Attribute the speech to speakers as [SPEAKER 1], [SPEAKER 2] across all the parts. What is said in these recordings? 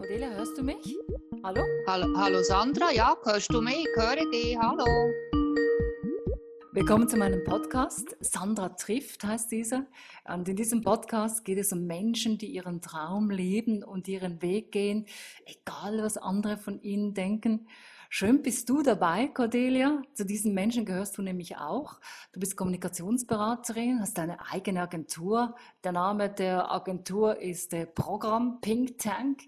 [SPEAKER 1] Cordelia, hörst du mich? Hallo?
[SPEAKER 2] Hallo, hallo Sandra, ja, hörst du mich? Ich höre dich, hallo.
[SPEAKER 1] Willkommen zu meinem Podcast. Sandra trifft heißt dieser. Und in diesem Podcast geht es um Menschen, die ihren Traum leben und ihren Weg gehen, egal was andere von ihnen denken. Schön bist du dabei, Cordelia. Zu diesen Menschen gehörst du nämlich auch. Du bist Kommunikationsberaterin, hast deine eigene Agentur. Der Name der Agentur ist äh, Programm Pink Tank.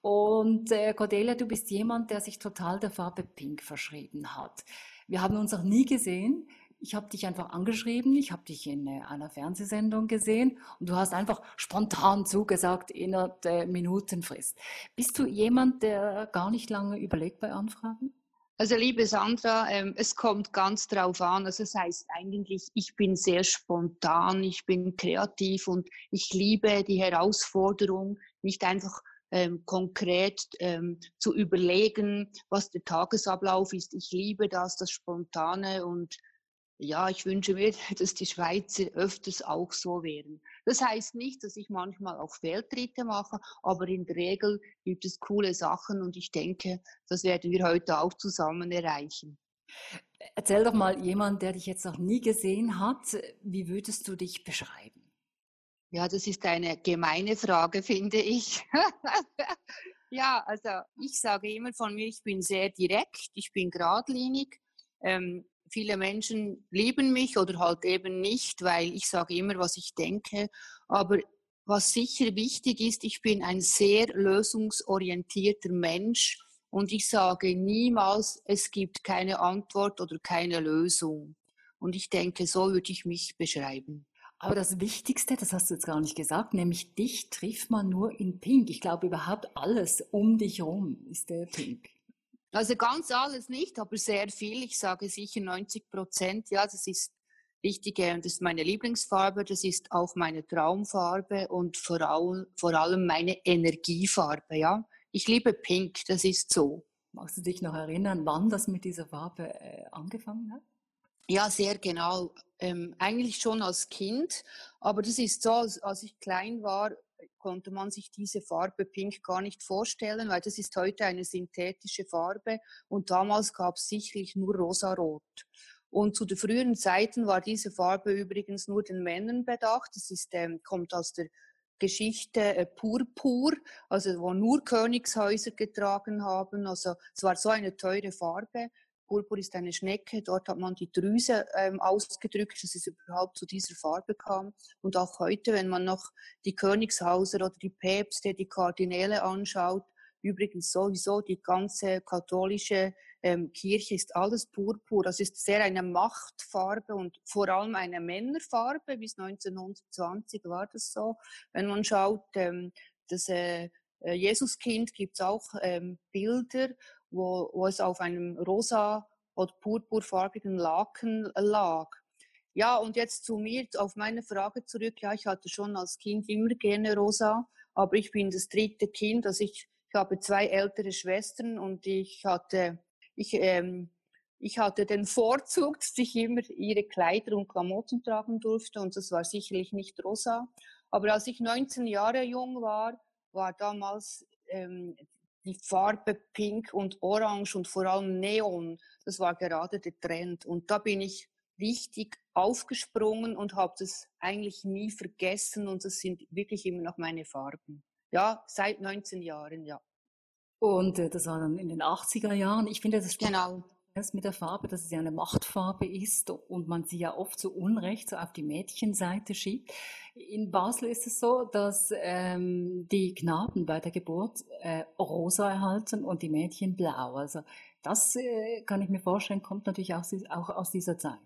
[SPEAKER 1] Und äh, Cordelia, du bist jemand, der sich total der Farbe Pink verschrieben hat. Wir haben uns noch nie gesehen. Ich habe dich einfach angeschrieben, ich habe dich in äh, einer Fernsehsendung gesehen und du hast einfach spontan zugesagt innerhalb der Minutenfrist. Bist du jemand, der gar nicht lange überlegt bei Anfragen?
[SPEAKER 2] Also liebe Sandra, ähm, es kommt ganz drauf an. Also es heißt eigentlich, ich bin sehr spontan, ich bin kreativ und ich liebe die Herausforderung, nicht einfach ähm, konkret ähm, zu überlegen, was der Tagesablauf ist. Ich liebe das, das Spontane und ja, ich wünsche mir, dass die Schweizer öfters auch so wären. Das heißt nicht, dass ich manchmal auch Fehltritte mache, aber in der Regel gibt es coole Sachen und ich denke, das werden wir heute auch zusammen erreichen.
[SPEAKER 1] Erzähl doch mal jemand, der dich jetzt noch nie gesehen hat, wie würdest du dich beschreiben?
[SPEAKER 2] Ja, das ist eine gemeine Frage, finde ich. ja, also ich sage immer von mir, ich bin sehr direkt, ich bin geradlinig. Ähm, viele Menschen lieben mich oder halt eben nicht, weil ich sage immer, was ich denke. Aber was sicher wichtig ist, ich bin ein sehr lösungsorientierter Mensch und ich sage niemals, es gibt keine Antwort oder keine Lösung. Und ich denke, so würde ich mich beschreiben.
[SPEAKER 1] Aber das Wichtigste, das hast du jetzt gar nicht gesagt, nämlich dich trifft man nur in Pink. Ich glaube, überhaupt alles um dich herum ist der Pink.
[SPEAKER 2] Also ganz alles nicht, aber sehr viel. Ich sage sicher 90 Prozent. Ja, das ist wichtig und das ist meine Lieblingsfarbe. Das ist auch meine Traumfarbe und vor allem, vor allem meine Energiefarbe. Ja, ich liebe Pink. Das ist so.
[SPEAKER 1] Magst du dich noch erinnern, wann das mit dieser Farbe äh, angefangen hat?
[SPEAKER 2] Ja, sehr genau. Ähm, eigentlich schon als Kind, aber das ist so, als, als ich klein war, konnte man sich diese Farbe Pink gar nicht vorstellen, weil das ist heute eine synthetische Farbe und damals gab es sicherlich nur rosarot. Und zu den früheren Zeiten war diese Farbe übrigens nur den Männern bedacht. Das ist, ähm, kommt aus der Geschichte äh, Purpur, also wo nur Königshäuser getragen haben. Also es war so eine teure Farbe Purpur ist eine Schnecke, dort hat man die Drüse ähm, ausgedrückt, dass es überhaupt zu dieser Farbe kam. Und auch heute, wenn man noch die Königshauser oder die Päpste, die Kardinäle anschaut, übrigens sowieso die ganze katholische ähm, Kirche ist alles Purpur. Das ist sehr eine Machtfarbe und vor allem eine Männerfarbe. Bis 1920 war das so. Wenn man schaut, ähm, das äh, äh Jesuskind gibt es auch ähm, Bilder wo, wo es auf einem rosa oder purpurfarbigen Laken lag. Ja, und jetzt zu mir, auf meine Frage zurück. Ja, ich hatte schon als Kind immer gerne rosa, aber ich bin das dritte Kind. Also ich, ich habe zwei ältere Schwestern und ich hatte, ich, ähm, ich hatte den Vorzug, dass ich immer ihre Kleider und Klamotten tragen durfte und das war sicherlich nicht rosa. Aber als ich 19 Jahre jung war, war damals ähm, die Farbe Pink und Orange und vor allem Neon, das war gerade der Trend. Und da bin ich richtig aufgesprungen und habe das eigentlich nie vergessen und das sind wirklich immer noch meine Farben. Ja, seit 19 Jahren, ja.
[SPEAKER 1] Und äh, das war dann in den 80er Jahren. Ich finde, das
[SPEAKER 2] stimmt. Genau
[SPEAKER 1] das mit der Farbe, dass es ja eine Machtfarbe ist und man sie ja oft zu Unrecht so auf die Mädchenseite schiebt. In Basel ist es so, dass ähm, die Knaben bei der Geburt äh, rosa erhalten und die Mädchen blau. Also das äh, kann ich mir vorstellen, kommt natürlich auch, auch aus dieser Zeit.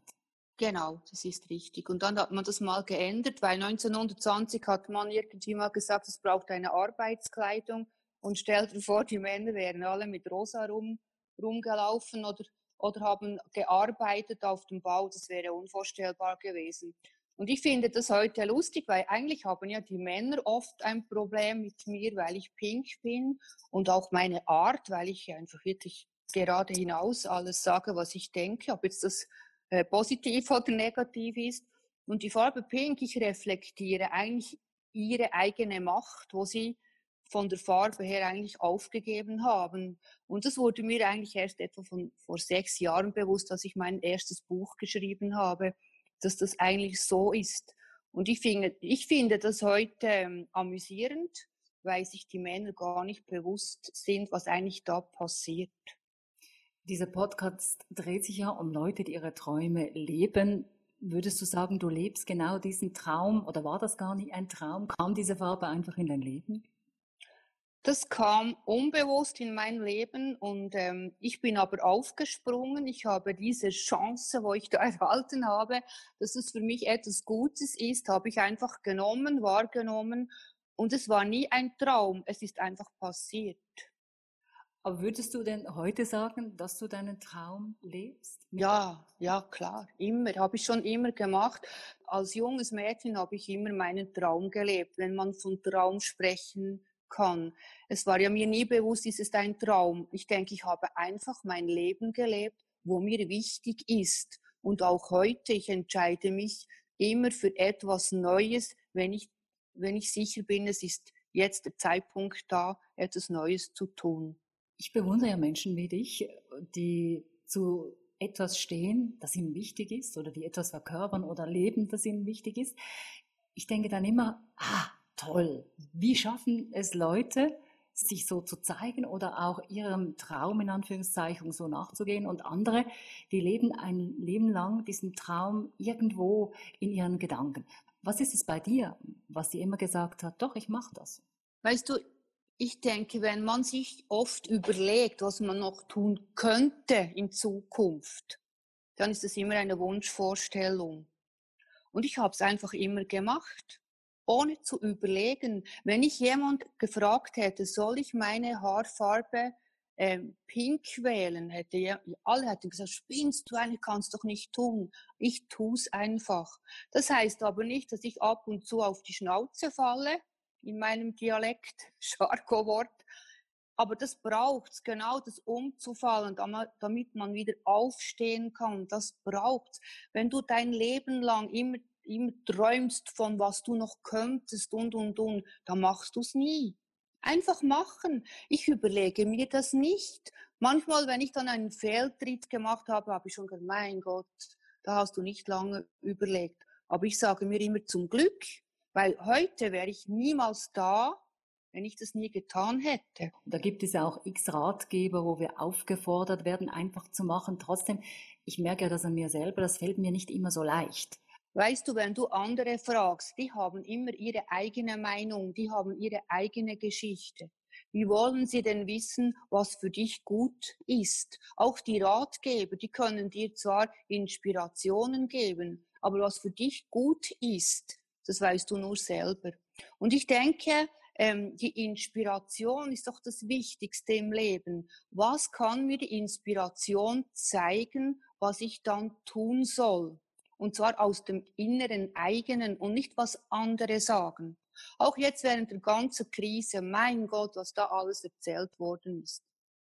[SPEAKER 2] Genau, das ist richtig. Und dann hat man das mal geändert, weil 1920 hat man irgendwie mal gesagt, es braucht eine Arbeitskleidung und stellt vor, die Männer wären alle mit rosa rum, rumgelaufen oder oder haben gearbeitet auf dem Bau. Das wäre unvorstellbar gewesen. Und ich finde das heute lustig, weil eigentlich haben ja die Männer oft ein Problem mit mir, weil ich pink bin und auch meine Art, weil ich einfach wirklich gerade hinaus alles sage, was ich denke, ob jetzt das äh, positiv oder negativ ist. Und die Farbe Pink, ich reflektiere eigentlich ihre eigene Macht, wo sie von der Farbe her eigentlich aufgegeben haben. Und das wurde mir eigentlich erst etwa von, vor sechs Jahren bewusst, als ich mein erstes Buch geschrieben habe, dass das eigentlich so ist. Und ich finde, ich finde das heute ähm, amüsierend, weil sich die Männer gar nicht bewusst sind, was eigentlich da passiert.
[SPEAKER 1] Dieser Podcast dreht sich ja um Leute, die ihre Träume leben. Würdest du sagen, du lebst genau diesen Traum oder war das gar nicht ein Traum? Kam diese Farbe einfach in dein Leben?
[SPEAKER 2] Das kam unbewusst in mein Leben und ähm, ich bin aber aufgesprungen. Ich habe diese Chance, wo ich da erhalten habe, dass es für mich etwas Gutes ist, habe ich einfach genommen, wahrgenommen und es war nie ein Traum, es ist einfach passiert.
[SPEAKER 1] Aber würdest du denn heute sagen, dass du deinen Traum lebst?
[SPEAKER 2] Ja, ja, klar, immer. Habe ich schon immer gemacht. Als junges Mädchen habe ich immer meinen Traum gelebt. Wenn man von Traum sprechen kann. Es war ja mir nie bewusst, ist es ein Traum. Ich denke, ich habe einfach mein Leben gelebt, wo mir wichtig ist. Und auch heute, ich entscheide mich immer für etwas Neues, wenn ich, wenn ich sicher bin, es ist jetzt der Zeitpunkt da, etwas Neues zu tun.
[SPEAKER 1] Ich bewundere ja Menschen wie dich, die zu etwas stehen, das ihnen wichtig ist oder die etwas verkörpern oder leben, das ihnen wichtig ist. Ich denke dann immer, ah, toll. Wie schaffen es Leute, sich so zu zeigen oder auch ihrem Traum in Anführungszeichen so nachzugehen und andere, die leben ein Leben lang diesen Traum irgendwo in ihren Gedanken. Was ist es bei dir, was dir immer gesagt hat, doch, ich mache das?
[SPEAKER 2] Weißt du, ich denke, wenn man sich oft überlegt, was man noch tun könnte in Zukunft, dann ist es immer eine Wunschvorstellung. Und ich habe es einfach immer gemacht ohne zu überlegen. Wenn ich jemand gefragt hätte, soll ich meine Haarfarbe äh, pink wählen, hätte ja, alle hätten gesagt, spinnst du eigentlich, kannst doch nicht tun. Ich tue es einfach. Das heißt aber nicht, dass ich ab und zu auf die Schnauze falle, in meinem Dialekt, Jargo-Wort. Aber das braucht es, genau das umzufallen, damit man wieder aufstehen kann. Das braucht Wenn du dein Leben lang immer immer träumst von was du noch könntest und, und, und, dann machst du es nie. Einfach machen. Ich überlege mir das nicht. Manchmal, wenn ich dann einen Fehltritt gemacht habe, habe ich schon gedacht, mein Gott, da hast du nicht lange überlegt. Aber ich sage mir immer zum Glück, weil heute wäre ich niemals da, wenn ich das nie getan hätte.
[SPEAKER 1] Da gibt es ja auch x Ratgeber, wo wir aufgefordert werden, einfach zu machen. Trotzdem, ich merke ja das an mir selber, das fällt mir nicht immer so leicht.
[SPEAKER 2] Weißt du, wenn du andere fragst, die haben immer ihre eigene Meinung, die haben ihre eigene Geschichte. Wie wollen sie denn wissen, was für dich gut ist? Auch die Ratgeber, die können dir zwar Inspirationen geben, aber was für dich gut ist, das weißt du nur selber. Und ich denke, ähm, die Inspiration ist doch das Wichtigste im Leben. Was kann mir die Inspiration zeigen, was ich dann tun soll? Und zwar aus dem inneren eigenen und nicht was andere sagen. Auch jetzt während der ganzen Krise, mein Gott, was da alles erzählt worden ist.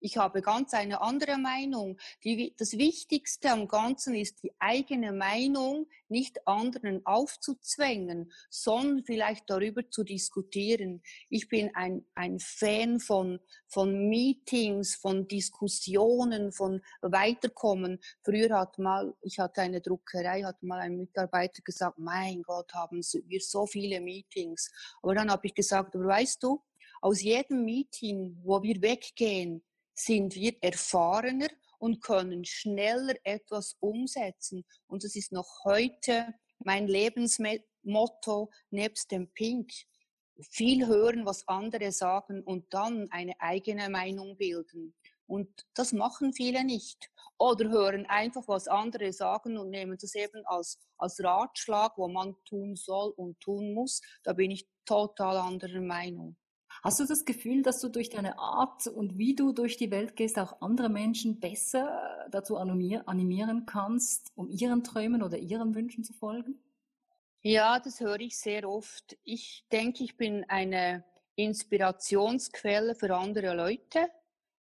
[SPEAKER 2] Ich habe ganz eine andere Meinung. Die, das Wichtigste am Ganzen ist die eigene Meinung, nicht anderen aufzuzwängen, sondern vielleicht darüber zu diskutieren. Ich bin ein, ein Fan von, von Meetings, von Diskussionen, von Weiterkommen. Früher hat mal, ich hatte eine Druckerei, hat mal ein Mitarbeiter gesagt, mein Gott, haben wir so viele Meetings. Aber dann habe ich gesagt, aber weißt du, aus jedem Meeting, wo wir weggehen, sind wir erfahrener und können schneller etwas umsetzen. Und das ist noch heute mein Lebensmotto nebst dem Pink. Viel hören, was andere sagen und dann eine eigene Meinung bilden. Und das machen viele nicht. Oder hören einfach, was andere sagen und nehmen das eben als, als Ratschlag, wo man tun soll und tun muss. Da bin ich total anderer Meinung.
[SPEAKER 1] Hast du das Gefühl, dass du durch deine Art und wie du durch die Welt gehst, auch andere Menschen besser dazu animieren kannst, um ihren Träumen oder ihren Wünschen zu folgen?
[SPEAKER 2] Ja, das höre ich sehr oft. Ich denke, ich bin eine Inspirationsquelle für andere Leute.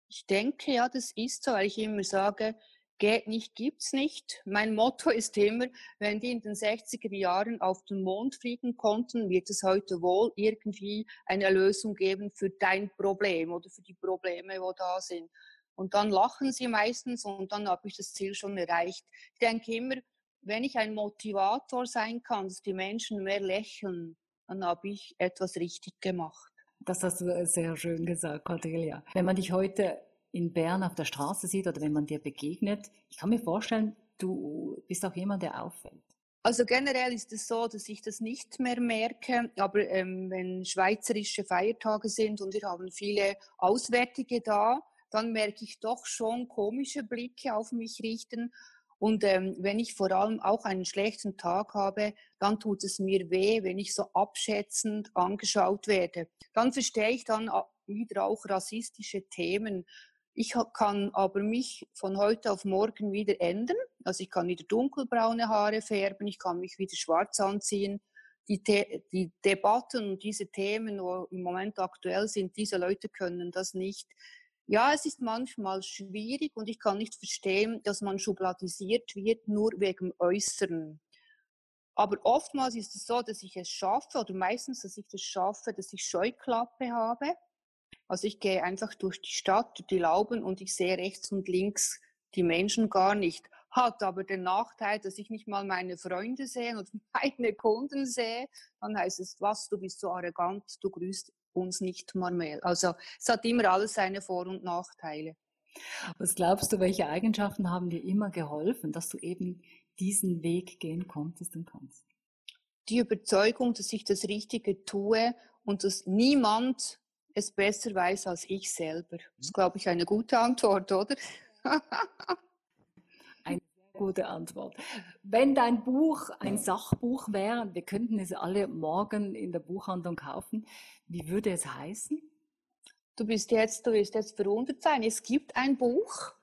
[SPEAKER 2] Ich denke, ja, das ist so, weil ich immer sage, geht nicht, gibt's nicht. Mein Motto ist immer, wenn die in den 60er Jahren auf den Mond fliegen konnten, wird es heute wohl irgendwie eine Lösung geben für dein Problem oder für die Probleme, wo da sind. Und dann lachen sie meistens und dann habe ich das Ziel schon erreicht. Ich denke immer, wenn ich ein Motivator sein kann, dass die Menschen mehr lächeln, dann habe ich etwas richtig gemacht.
[SPEAKER 1] Das hast du sehr schön gesagt, Cordelia. Wenn man dich heute in Bern auf der Straße sieht oder wenn man dir begegnet, ich kann mir vorstellen, du bist auch jemand, der auffällt.
[SPEAKER 2] Also generell ist es so, dass ich das nicht mehr merke, aber ähm, wenn schweizerische Feiertage sind und wir haben viele Auswärtige da, dann merke ich doch schon komische Blicke auf mich richten. Und ähm, wenn ich vor allem auch einen schlechten Tag habe, dann tut es mir weh, wenn ich so abschätzend angeschaut werde. Dann verstehe ich dann wieder auch rassistische Themen. Ich kann aber mich von heute auf morgen wieder ändern. Also ich kann wieder dunkelbraune Haare färben, ich kann mich wieder schwarz anziehen. Die, die Debatten und diese Themen, die im Moment aktuell sind, diese Leute können das nicht. Ja, es ist manchmal schwierig und ich kann nicht verstehen, dass man schubladisiert wird nur wegen Äußeren. Aber oftmals ist es so, dass ich es schaffe, oder meistens, dass ich es schaffe, dass ich Scheuklappe habe also ich gehe einfach durch die Stadt, durch die Lauben und ich sehe rechts und links die Menschen gar nicht. Hat aber den Nachteil, dass ich nicht mal meine Freunde sehe und meine Kunden sehe. Dann heißt es, was, du bist so arrogant, du grüßt uns nicht mal mehr. Also es hat immer alles seine Vor- und Nachteile.
[SPEAKER 1] Was glaubst du, welche Eigenschaften haben dir immer geholfen, dass du eben diesen Weg gehen konntest und kannst?
[SPEAKER 2] Die Überzeugung, dass ich das Richtige tue und dass niemand es besser weiß als ich selber. Das ist, glaube ich, eine gute Antwort, oder?
[SPEAKER 1] eine sehr gute Antwort. Wenn dein Buch ein Sachbuch wäre, wir könnten es alle morgen in der Buchhandlung kaufen, wie würde es heißen?
[SPEAKER 2] Du bist jetzt, du wirst jetzt verwundert sein. Es gibt ein Buch.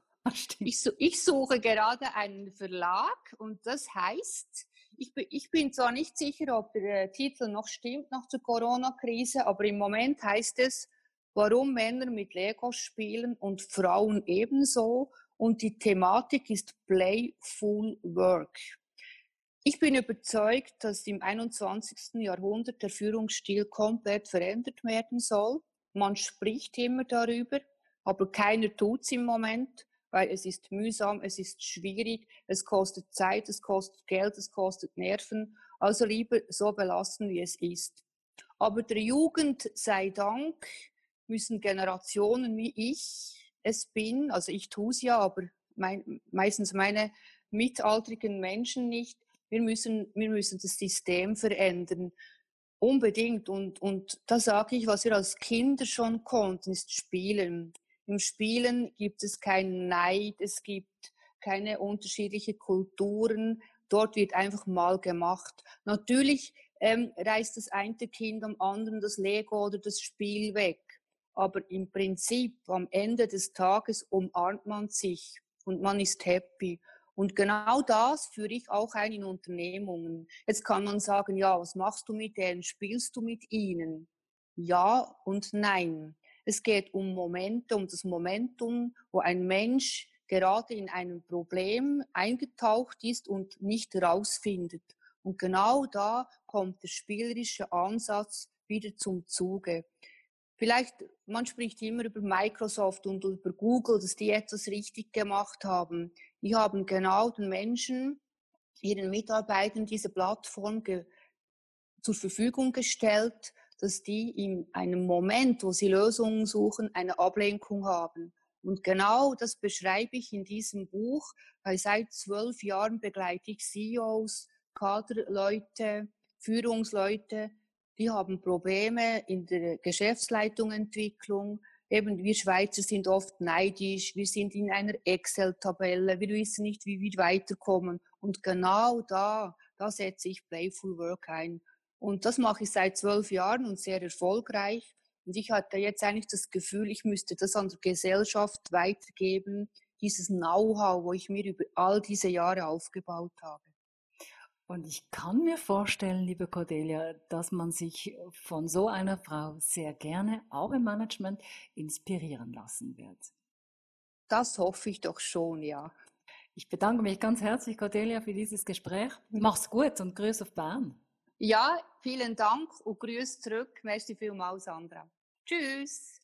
[SPEAKER 2] Ich, ich suche gerade einen Verlag und das heißt ich, ich bin zwar nicht sicher, ob der Titel noch stimmt nach der Corona-Krise, aber im Moment heißt es, warum Männer mit Lego spielen und Frauen ebenso. Und die Thematik ist Playful Work. Ich bin überzeugt, dass im 21. Jahrhundert der Führungsstil komplett verändert werden soll. Man spricht immer darüber, aber keiner tut es im Moment weil es ist mühsam, es ist schwierig, es kostet Zeit, es kostet Geld, es kostet Nerven. Also lieber so belassen, wie es ist. Aber der Jugend sei Dank müssen Generationen wie ich es bin, also ich tue es ja, aber mein, meistens meine mitaltrigen Menschen nicht, wir müssen, wir müssen das System verändern. Unbedingt. Und, und da sage ich, was wir als Kinder schon konnten, ist spielen. Im Spielen gibt es keinen Neid, es gibt keine unterschiedlichen Kulturen. Dort wird einfach mal gemacht. Natürlich ähm, reißt das eine Kind am anderen das Lego oder das Spiel weg. Aber im Prinzip, am Ende des Tages umarmt man sich und man ist happy. Und genau das führe ich auch ein in Unternehmungen. Jetzt kann man sagen, ja, was machst du mit denen? Spielst du mit ihnen? Ja und nein. Es geht um Momente, um das Momentum, wo ein Mensch gerade in einem Problem eingetaucht ist und nicht rausfindet. Und genau da kommt der spielerische Ansatz wieder zum Zuge. Vielleicht, man spricht immer über Microsoft und über Google, dass die etwas richtig gemacht haben. Die haben genau den Menschen, ihren Mitarbeitern diese Plattform zur Verfügung gestellt, dass die in einem Moment, wo sie Lösungen suchen, eine Ablenkung haben. Und genau das beschreibe ich in diesem Buch, weil seit zwölf Jahren begleite ich CEOs, Kaderleute, Führungsleute, die haben Probleme in der Geschäftsleitungentwicklung. Eben, wir Schweizer sind oft neidisch, wir sind in einer Excel-Tabelle, wir wissen nicht, wie wir weiterkommen. Und genau da, da setze ich Playful Work ein. Und das mache ich seit zwölf Jahren und sehr erfolgreich. Und ich hatte jetzt eigentlich das Gefühl, ich müsste das an der Gesellschaft weitergeben, dieses Know-how, wo ich mir über all diese Jahre aufgebaut habe.
[SPEAKER 1] Und ich kann mir vorstellen, liebe Cordelia, dass man sich von so einer Frau sehr gerne auch im Management inspirieren lassen wird.
[SPEAKER 2] Das hoffe ich doch schon, ja.
[SPEAKER 1] Ich bedanke mich ganz herzlich, Cordelia, für dieses Gespräch. Mach's gut und grüß auf Bern.
[SPEAKER 2] Ja, vielen Dank und grüß zurück. Merci vielmals, Sandra. Tschüss.